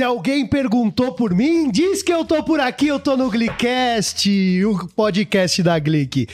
Se alguém perguntou por mim, diz que eu tô por aqui, eu tô no Glicast, o podcast da Glic.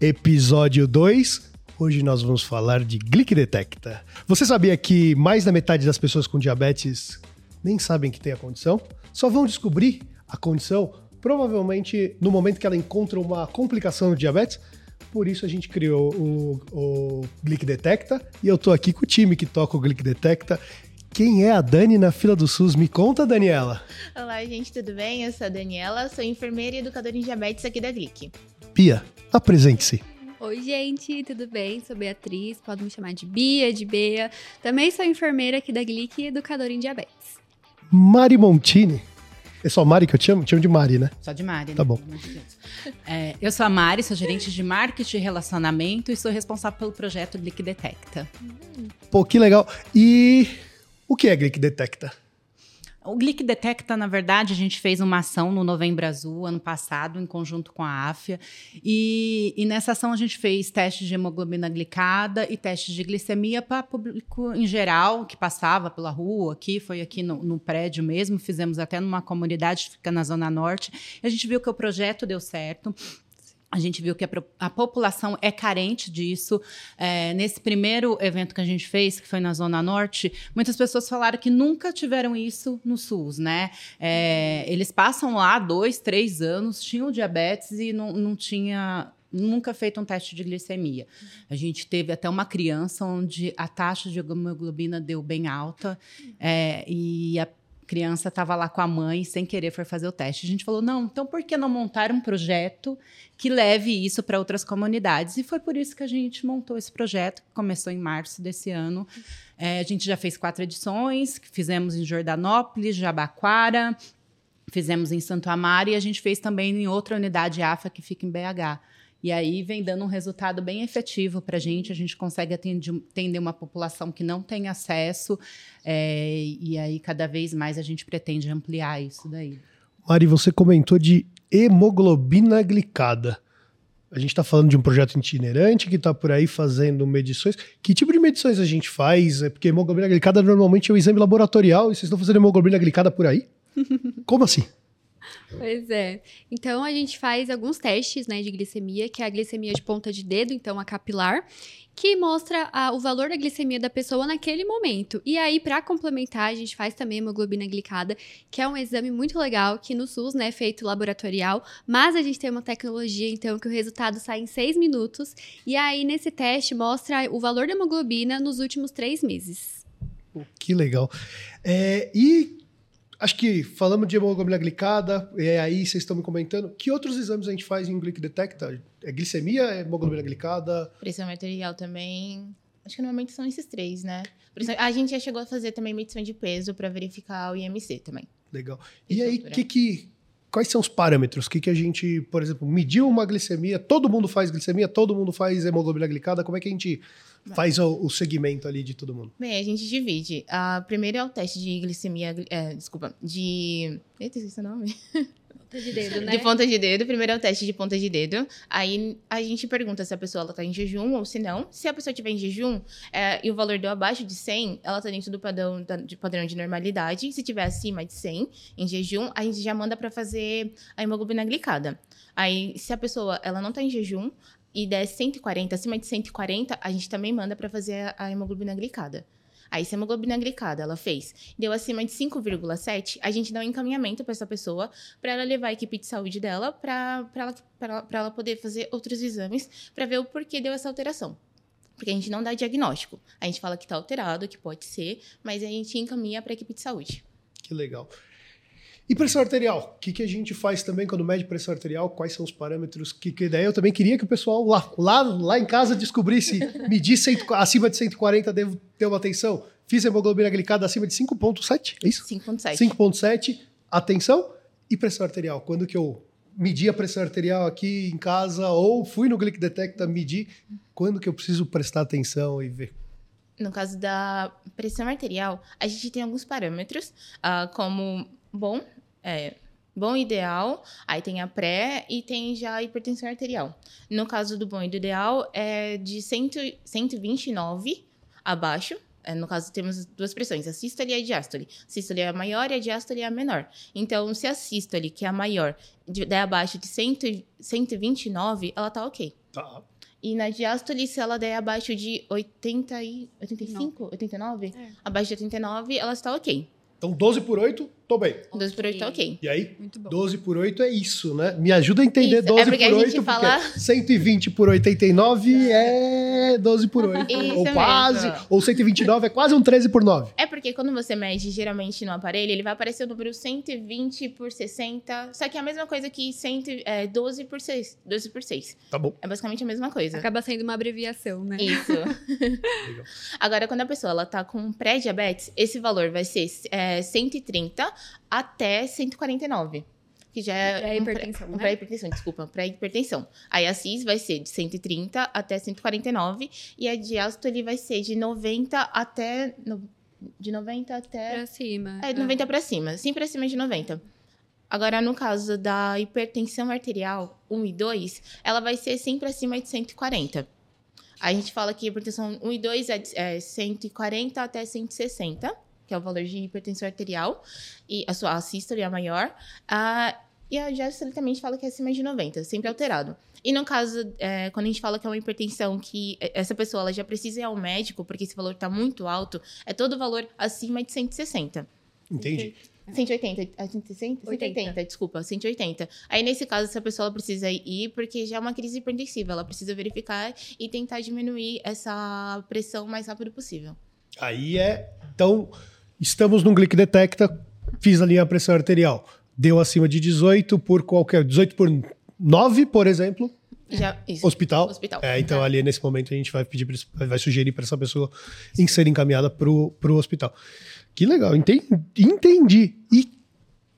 Episódio 2. Hoje nós vamos falar de Glic Detecta. Você sabia que mais da metade das pessoas com diabetes nem sabem que tem a condição? Só vão descobrir a condição provavelmente no momento que ela encontra uma complicação do diabetes? Por isso a gente criou o, o Glic Detecta e eu tô aqui com o time que toca o Glic Detecta. Quem é a Dani na fila do SUS? Me conta, Daniela. Olá, gente, tudo bem? Eu sou a Daniela, sou enfermeira e educadora em diabetes aqui da Glic. Pia, apresente-se. Oi, gente, tudo bem? Sou Beatriz, pode me chamar de Bia, de Bea. Também sou enfermeira aqui da Glic e educadora em diabetes. Mari Montini. É só Mari que eu te chamo? Te chamo de Mari, né? Só de Mari, né? Tá bom. De Deus. É, eu sou a Mari, sou gerente de marketing e relacionamento e sou responsável pelo projeto Glic Detecta. Pô, que legal. E o que é Glic Detecta? O Glic Detecta, na verdade, a gente fez uma ação no Novembro Azul, ano passado, em conjunto com a AFIA. E, e nessa ação a gente fez testes de hemoglobina glicada e testes de glicemia para público em geral, que passava pela rua aqui, foi aqui no, no prédio mesmo, fizemos até numa comunidade que fica na Zona Norte. A gente viu que o projeto deu certo. A gente viu que a, a população é carente disso. É, nesse primeiro evento que a gente fez, que foi na Zona Norte, muitas pessoas falaram que nunca tiveram isso no SUS, né? É, eles passam lá dois, três anos, tinham diabetes e não, não tinha nunca feito um teste de glicemia. A gente teve até uma criança onde a taxa de hemoglobina deu bem alta é, e a criança estava lá com a mãe, sem querer foi fazer o teste. A gente falou, não, então por que não montar um projeto que leve isso para outras comunidades? E foi por isso que a gente montou esse projeto, que começou em março desse ano. É, a gente já fez quatro edições, fizemos em Jordanópolis, Jabaquara, fizemos em Santo Amaro e a gente fez também em outra unidade AFA que fica em BH. E aí vem dando um resultado bem efetivo para a gente. A gente consegue atender, uma população que não tem acesso, é, e aí cada vez mais a gente pretende ampliar isso daí. Mari, você comentou de hemoglobina glicada. A gente está falando de um projeto itinerante que está por aí fazendo medições. Que tipo de medições a gente faz? É porque hemoglobina glicada normalmente é um exame laboratorial e vocês estão fazendo hemoglobina glicada por aí? Como assim? Pois é. Então a gente faz alguns testes, né, de glicemia, que é a glicemia de ponta de dedo, então a capilar, que mostra a- o valor da glicemia da pessoa naquele momento. E aí, para complementar, a gente faz também hemoglobina glicada, que é um exame muito legal, que no SUS, né, é feito laboratorial, mas a gente tem uma tecnologia, então, que o resultado sai em seis minutos. E aí, nesse teste, mostra o valor da hemoglobina nos últimos três meses. Que legal. É, e acho que falamos de hemoglobina glicada, e aí vocês estão me comentando. Que outros exames a gente faz em Glic Detecta? É glicemia, é hemoglobina glicada? Pressão arterial também. Acho que normalmente são esses três, né? A gente já chegou a fazer também medição de peso para verificar o IMC também. Legal. E aí, altura? que que, quais são os parâmetros? O que, que a gente, por exemplo, mediu uma glicemia? Todo mundo faz glicemia? Todo mundo faz hemoglobina glicada? Como é que a gente faz o, o segmento ali de todo mundo? Bem, a gente divide. A primeiro é o teste de glicemia, gli- é, desculpa, de... Eita, esqueci o nome. Ponta de dedo, né? De ponta de dedo. Primeiro é o teste de ponta de dedo. Aí a gente pergunta se a pessoa ela tá em jejum ou se não. Se a pessoa estiver em jejum é, e o valor deu abaixo de 100, ela tá dentro do padrão, da- de padrão de normalidade. Se tiver acima de 100 em jejum, a gente já manda para fazer a hemoglobina glicada. Aí, se a pessoa ela não tá em jejum e der 140, acima de 140, a gente também manda para fazer a, a hemoglobina glicada. Aí, se a hemoglobina glicada ela fez, deu acima de 5,7, a gente dá um encaminhamento para essa pessoa para ela levar a equipe de saúde dela para ela, ela poder fazer outros exames para ver o porquê deu essa alteração. Porque a gente não dá diagnóstico. A gente fala que está alterado, que pode ser, mas a gente encaminha para a equipe de saúde. Que legal. E pressão arterial? O que, que a gente faz também quando mede pressão arterial? Quais são os parâmetros? Que, que daí eu também queria que o pessoal lá, lá, lá em casa descobrisse, medir 100, acima de 140, devo ter uma atenção. Fiz hemoglobina glicada acima de 5,7, é isso? 5,7. 5,7, atenção. E pressão arterial? Quando que eu medi a pressão arterial aqui em casa ou fui no Glic Detecta medir, quando que eu preciso prestar atenção e ver? No caso da pressão arterial, a gente tem alguns parâmetros, ah, como bom, é, bom e ideal, aí tem a pré e tem já a hipertensão arterial. No caso do bom e do ideal, é de 100, 129 abaixo, É, no caso, temos duas pressões, a sístole e a diástole. A sístole é a maior e a diástole é a menor. Então, se a sístole, que é a maior, de- der abaixo de 100, 129, ela tá ok. Tá. E na diástole, se ela der abaixo de 80 e... 85? 89? É. Abaixo de 89, ela está ok. Então 12 por 8, tô bem. 12 por 8 tá ok. E aí? Muito bom. 12 por 8 é isso, né? Me ajuda a entender Isso, 12 é porque a por gente 8, fala- porque 120 por 89 é 12 por 8. Isso ou quase, mesmo. ou 129 é quase um 13 por 9. É porque quando você mede geralmente no aparelho, ele vai aparecer o número 120 por 60. Só que é a mesma coisa que 100, é, 12 por 6. 12 por 6. Tá bom. É basicamente a mesma coisa. Acaba sendo uma abreviação, né? Isso. Agora, quando a pessoa ela tá com pré-diabetes, esse valor vai ser é, 130 até 149. Que já é. pré- Pré-hipertensão, um né? Desculpa, pré-hipertensão. Aí a CIS vai ser de 130 até 149 e a diástole vai ser de 90 até. no- de 90 até. Pra cima. É, de 90 pra cima, sempre acima de 90. Agora, no caso da hipertensão arterial 1 e 2, ela vai ser sempre acima de 140. A gente fala que hipertensão 1 e 2 é, de- é 140 até 160, que é o valor de hipertensão arterial, e a sua a sístole é a maior. Ah, e a diástole também a gente fala que é acima de 90, sempre alterado. E no caso, é, quando a gente fala que é uma hipertensão que é, essa pessoa ela já precisa ir ao médico, porque esse valor está muito alto, é todo valor acima de 160. Entendi. 180, ah, 160? 80. 180, desculpa, 180. Aí, nesse caso, essa pessoa ela precisa ir, porque já é uma crise hipertensiva. Ela precisa verificar e tentar diminuir essa pressão o mais rápido possível. Aí é. Então, estamos num Glic Detecta, fiz ali a pressão arterial. Deu acima de 18 por qualquer. 18 por 9, por exemplo, Já, hospital. Hospital. É, então Tá. ali nesse momento a gente vai pedir, vai sugerir para essa pessoa em ser encaminhada pro, pro hospital. Que legal, enten- entendi. E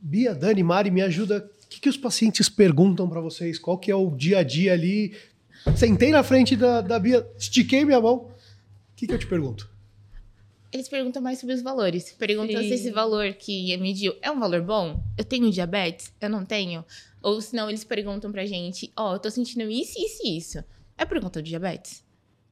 Bia, Dani, Mari, me ajuda. O que, que os pacientes perguntam para vocês? Qual que é o dia a dia ali? Sentei na frente da, da Bia, estiquei minha mão. O que, que eu te pergunto? Eles perguntam mais sobre os valores. Perguntam Sim. se esse valor que mediu é um valor bom? Eu tenho diabetes? Eu não tenho? Ou senão eles perguntam pra gente, ó, eu tô sentindo isso, isso e isso. É por conta do diabetes?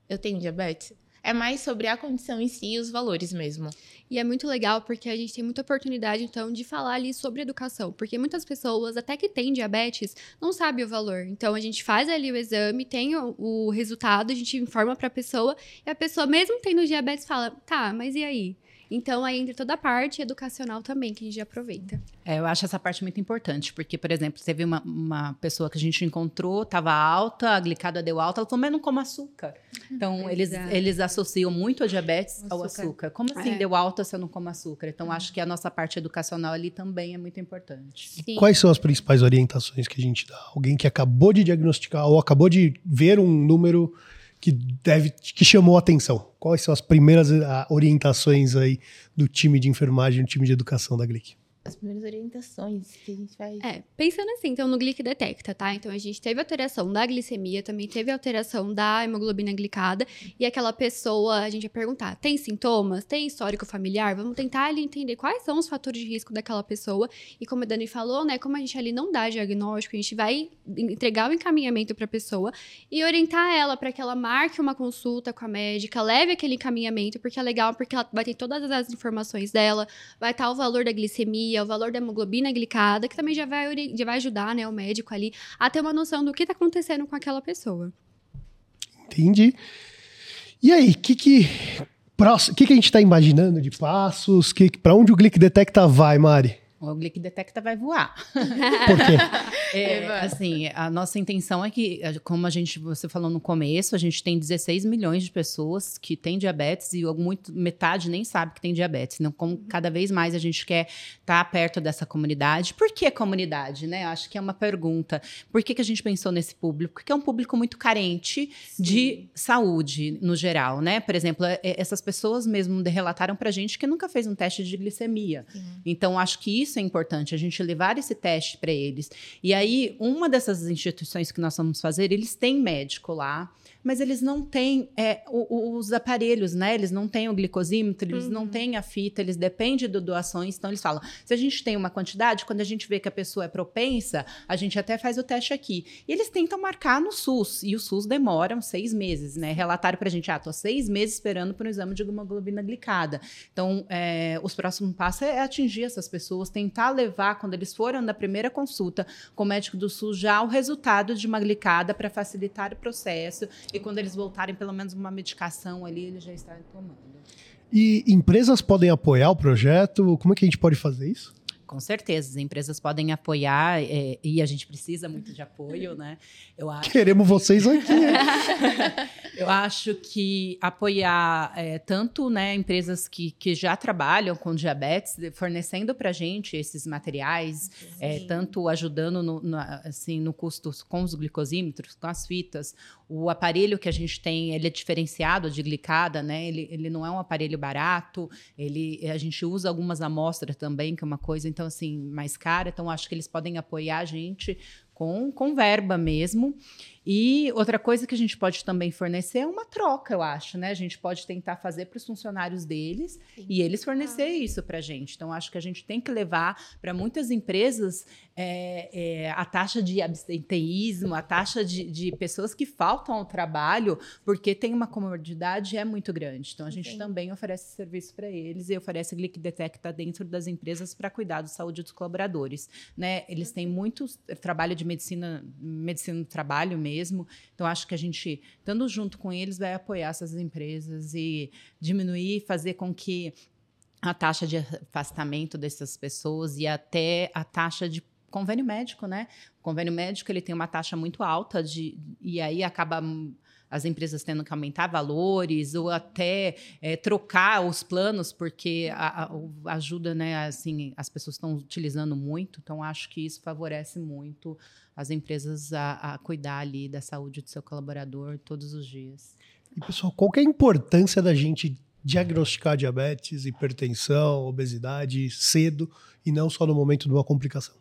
Eu tenho diabetes? É mais sobre a condição em si e os valores mesmo. E é muito legal porque a gente tem muita oportunidade, então, de falar ali sobre educação. Porque muitas pessoas, até que têm diabetes, não sabem o valor. Então, a gente faz ali o exame, tem o, o resultado, a gente informa pra pessoa, e a pessoa, mesmo tendo diabetes, fala, tá, mas e aí? Então, aí entra toda a parte educacional também, que a gente aproveita. É, eu acho essa parte muito importante, porque, por exemplo, teve uma, uma pessoa que a gente encontrou, estava alta, a glicada deu alta, ela falou, mas não come açúcar. Então, eles, Exato. eles associam muito a diabetes ao Açúcar. açúcar. Como assim É. deu alta se eu não como açúcar? Então, acho que a nossa parte educacional ali também é muito importante. Sim. Quais são as principais orientações que a gente dá? Alguém que acabou de diagnosticar ou acabou de ver um número que deve que chamou a atenção. Quais são as primeiras ah, orientações aí do time de enfermagem, do time de educação da Glic? As primeiras orientações que a gente faz. É, pensando assim, então no Glic Detecta, tá? Então a gente teve alteração da glicemia, também teve alteração da hemoglobina glicada, e aquela pessoa, a gente vai perguntar, tem sintomas? Tem histórico familiar? Vamos tentar ali entender quais são os fatores de risco daquela pessoa. E como a Dani falou, né, como a gente ali não dá diagnóstico, a gente vai entregar o encaminhamento para a pessoa e orientar ela para que ela marque uma consulta com a médica, leve aquele encaminhamento, porque é legal, porque ela vai ter todas as informações dela, vai estar o valor da glicemia, o valor da hemoglobina glicada, que também já vai, já vai ajudar, né, o médico ali a ter uma noção do que está acontecendo com aquela pessoa. Entendi. E aí, o que que, próximo- que que a gente está imaginando de passos? Que, para onde o Glic Detecta vai, Mari? O Glic Detecta vai voar. Por quê? É, assim, a nossa intenção é que, como a gente, você falou no começo, a gente tem 16 milhões de pessoas que têm diabetes e muito, metade nem sabe que tem diabetes. Então, como cada vez mais a gente quer estar perto dessa comunidade. Por que comunidade, né? Eu Acho que é uma pergunta. Por que, que a gente pensou nesse público? Porque é um público muito carente de saúde, no geral, né? Por exemplo, é- é- essas pessoas mesmo relataram pra gente que nunca fez um teste de glicemia. Então, acho que isso isso é importante, a gente levar esse teste para eles. E aí, uma dessas instituições que nós vamos fazer, eles têm médico lá mas eles não têm é, os aparelhos, né? Eles não têm o glicosímetro, eles uhum. não têm a fita, eles dependem de doações. Então, eles falam: se a gente tem uma quantidade, quando a gente vê que a pessoa é propensa, a gente até faz o teste aqui. E eles tentam marcar no SUS, e o SUS demora seis meses, né? Relataram para a gente: ah, tô seis meses esperando para o exame de hemoglobina glicada. Então, é, os próximos passos é atingir essas pessoas, tentar levar, quando eles foram na primeira consulta com o médico do SUS, já o resultado de uma glicada para facilitar o processo e quando eles voltarem, pelo menos uma medicação ali, eles já estarem tomando. E empresas podem apoiar o projeto? Como é que a gente pode fazer isso? Com certeza, as empresas podem apoiar é, e a gente precisa muito de apoio, né? Eu acho Queremos que... vocês aqui. Eu acho que apoiar é, tanto né, empresas que, que já trabalham com diabetes, fornecendo para a gente esses materiais, é, tanto ajudando no, no, assim, no custo com os glicosímetros, com as fitas, o aparelho que a gente tem, ele é diferenciado de glicada, né? Ele, ele não é um aparelho barato, ele, a gente usa algumas amostras também, que é uma coisa, então, assim, mais cara. Então, acho que eles podem apoiar a gente com, com verba mesmo. E outra coisa que a gente pode também fornecer é uma troca, eu acho, né? A gente pode tentar fazer para os funcionários deles Sim. e eles fornecer ah. isso para a gente. Então, acho que a gente tem que levar para muitas empresas é, é, a taxa de abstenteísmo, a taxa de, de, pessoas que faltam ao trabalho porque tem uma comodidade é muito grande. Então, a gente Sim. também oferece serviço para eles e oferece Glic Detecta dentro das empresas para cuidar da saúde dos colaboradores. Né? Eles têm muito trabalho de medicina, medicina do trabalho mesmo mesmo. Então, acho que a gente, estando junto com eles, vai apoiar essas empresas e diminuir, fazer com que a taxa de afastamento dessas pessoas e até a taxa de convênio médico, né? O convênio médico ele tem uma taxa muito alta de e aí acaba as empresas tendo que aumentar valores ou até é, trocar os planos porque a, a, ajuda, né? Assim, as pessoas estão utilizando muito, então acho que isso favorece muito as empresas a, a cuidar ali da saúde do seu colaborador todos os dias. E pessoal, qual é a importância da gente diagnosticar diabetes, hipertensão, obesidade cedo e não só no momento de uma complicação?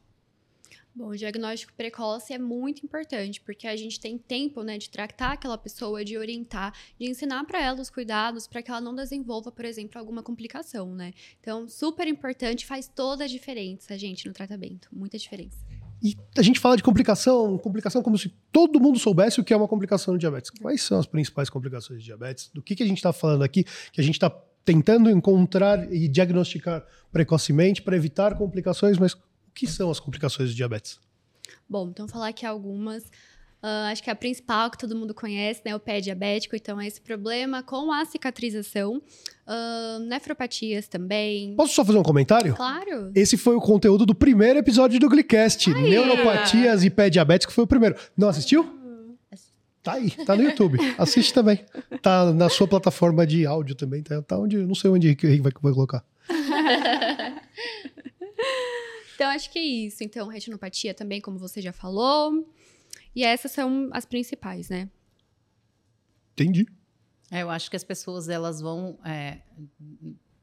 Bom, o diagnóstico precoce é muito importante, porque a gente tem tempo, né, de tratar aquela pessoa, de orientar, de ensinar para ela os cuidados, para que ela não desenvolva, por exemplo, alguma complicação, né? Então, super importante, faz toda a diferença, gente, no tratamento, muita diferença. E a gente fala de complicação, complicação como se todo mundo soubesse o que é uma complicação de diabetes. Quais são as principais complicações de diabetes? Do que, que a gente está falando aqui? Que a gente está tentando encontrar e diagnosticar precocemente para evitar complicações, mas que são as complicações de diabetes? Bom, então falar aqui algumas. Uh, acho que a principal que todo mundo conhece, né, o pé diabético, então é esse problema com a cicatrização, uh, nefropatias também. Posso só fazer um comentário? Claro. Esse foi o conteúdo do primeiro episódio do Glicast, Ai, neuropatias e pé diabético, foi o primeiro. Não assistiu? Tá aí, tá no YouTube. Assiste também. Tá na sua plataforma de áudio também, tá, tá onde, não sei onde o Henrique vai, vai colocar. então acho que é isso. Então retinopatia também, como você já falou. E essas são as principais, né? Entendi. É, eu acho que as pessoas elas vão é,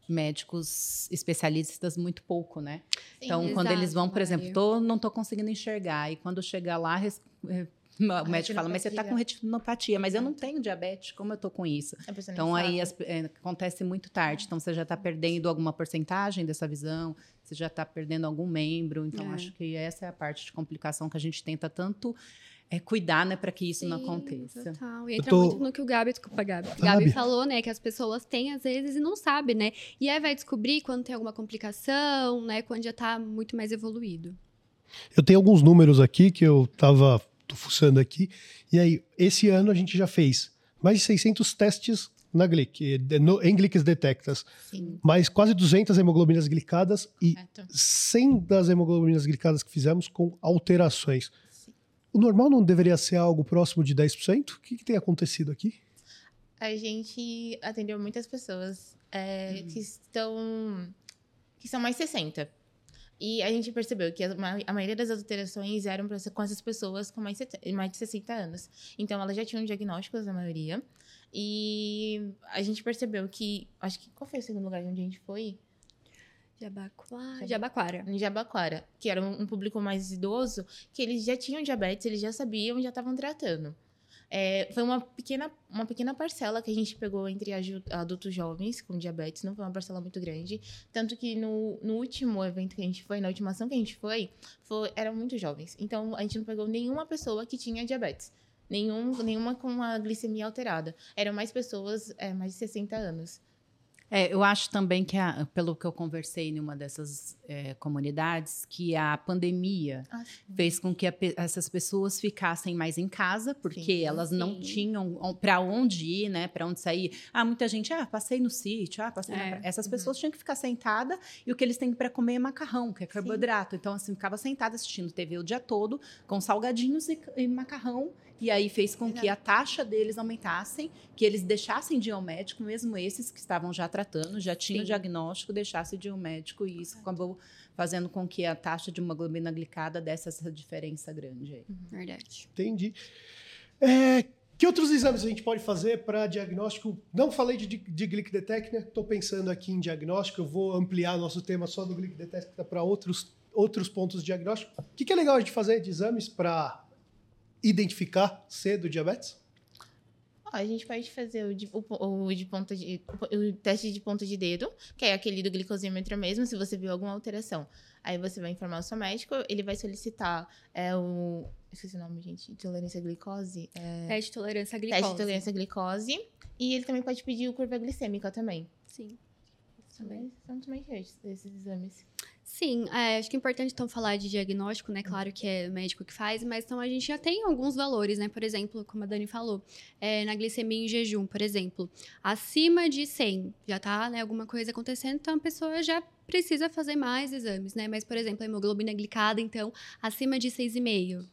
médicos especialistas muito pouco, né? Sim, então, exato, quando eles vão, por exemplo, tô, não estou conseguindo enxergar e quando chegar lá é, o médico fala, mas você está com retinopatia, mas eu não tenho diabetes, como eu estou com isso? Então aí as, é, acontece muito tarde. Então você já está perdendo alguma porcentagem dessa visão, você já está perdendo algum membro. Então é. acho que essa é a parte de complicação que a gente tenta tanto é cuidar, né, para que isso Sim, não aconteça. Total. E entra tô... muito no que o Gabi, desculpa, Gabi. Gabi. Gabi falou, né, que as pessoas têm às vezes e não sabem, né? E aí vai descobrir quando tem alguma complicação, né, quando já está muito mais evoluído. Eu tenho alguns números aqui que eu tava tô fuçando aqui. E aí, esse ano a gente já fez mais de 600 testes na Glic, no, em Glics Detectas. Sim. Mais quase 200 hemoglobinas glicadas e Correto. 100 das hemoglobinas glicadas que fizemos com alterações. O normal não deveria ser algo próximo de 10%? O que, que tem acontecido aqui? A gente atendeu muitas pessoas é, que estão que são mais 60. E a gente percebeu que a, a maioria das alterações eram pra, com essas pessoas com mais, mais de 60 anos. Então, elas já tinham diagnósticos, na maioria. E a gente percebeu que. Acho que. Qual foi o segundo lugar onde a gente foi? Jabaquara. Jabaquara. Em Jabaquara, que era um, um público mais idoso, que eles já tinham diabetes, eles já sabiam, já estavam tratando. É, foi uma pequena, uma pequena parcela que a gente pegou entre adultos jovens com diabetes, não foi uma parcela muito grande. Tanto que no, no último evento que a gente foi, na última ação que a gente foi, foi, eram muito jovens. Então a gente não pegou nenhuma pessoa que tinha diabetes. Nenhum, nenhuma com a glicemia alterada. Eram mais pessoas é, mais de 60 anos. É, eu acho também que, a- pelo que eu conversei em uma dessas é, comunidades, que a pandemia Ah, fez com que a essas pessoas ficassem mais em casa, porque Sim. elas não Sim. tinham para onde ir, né? Para onde sair. Ah, muita gente, ah, passei no sítio, ah, passei na É. praia. Essas Uhum. pessoas tinham que ficar sentada e o que eles têm para comer é macarrão, que é carboidrato. Então, assim, ficava sentada assistindo TV o dia todo com salgadinhos e, e macarrão. E aí fez com que a taxa deles aumentassem, que eles deixassem de ir ao médico, mesmo esses que estavam já tratando, já tinham Sim. diagnóstico, deixassem de ir ao médico. E isso acabou fazendo com que a taxa de hemoglobina glicada desse essa diferença grande aí. Verdade. Entendi. É, que outros exames a gente pode fazer para diagnóstico? Não falei de, de Glic Detect, né? Estou pensando aqui em diagnóstico. Eu vou ampliar nosso tema só do Glic Detect para outros, outros pontos de diagnóstico. O que, que é legal de fazer de exames para identificar cedo diabetes? A gente pode fazer o de, o, o de ponta de, o, teste de ponta de dedo, que é aquele do glicosímetro mesmo, se você viu alguma alteração. Aí você vai informar o seu médico, ele vai solicitar é, o. Esqueci o nome, gente. Intolerância à glicose. É, Teste de tolerância à teste glicose. de tolerância à glicose. E ele também pode pedir o curva glicêmica também. Sim. Também são também esses esses exames. Sim, é, acho que é importante então falar de diagnóstico, né? Claro que é o médico que faz, mas então a gente já tem alguns valores, né? Por exemplo, como a Dani falou, é, na glicemia em jejum, por exemplo, acima de 100 já tá, né, alguma coisa acontecendo, então a pessoa já precisa fazer mais exames, né? Mas, por exemplo, a hemoglobina glicada, então, acima de 6,5.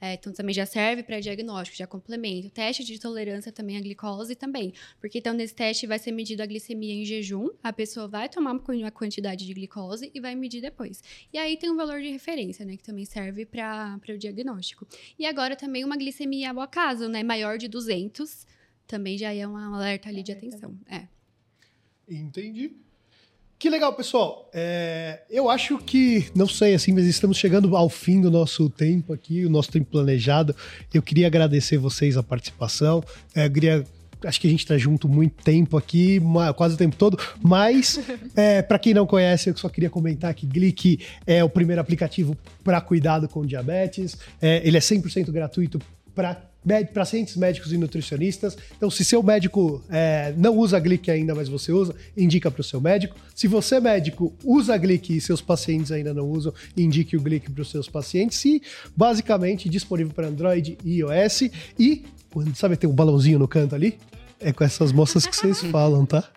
É, então também já serve para diagnóstico, já complementa. O teste de tolerância também à glicose também. Porque então nesse teste vai ser medida a glicemia em jejum, a pessoa vai tomar uma quantidade de glicose e vai medir depois. E aí tem um valor de referência, né, que também serve para o diagnóstico. E agora também uma glicemia ao acaso, né, maior de 200, também já é um alerta ali de atenção. É. Entendi. Que legal, pessoal. É, eu acho que, não sei assim, mas estamos chegando ao fim do nosso tempo aqui, o nosso tempo planejado. Eu queria agradecer vocês a participação. É, eu queria. Acho que a gente está junto muito tempo aqui, quase o tempo todo, mas é, para quem não conhece, eu só queria comentar que Glick é o primeiro aplicativo para cuidado com diabetes. É, ele é 100% gratuito para pacientes médicos e nutricionistas. Então, se seu médico é, não usa Glic ainda, mas você usa, indica para o seu médico. Se você, médico, usa Glic e seus pacientes ainda não usam, indique o Glic para os seus pacientes. E, basicamente, disponível para Android e iOS. E, quando, sabe, tem um balãozinho no canto ali? É com essas moças que vocês falam, tá?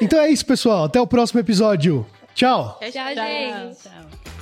Então é isso, pessoal. Até o próximo episódio. Tchau! Tchau, gente! Tchau.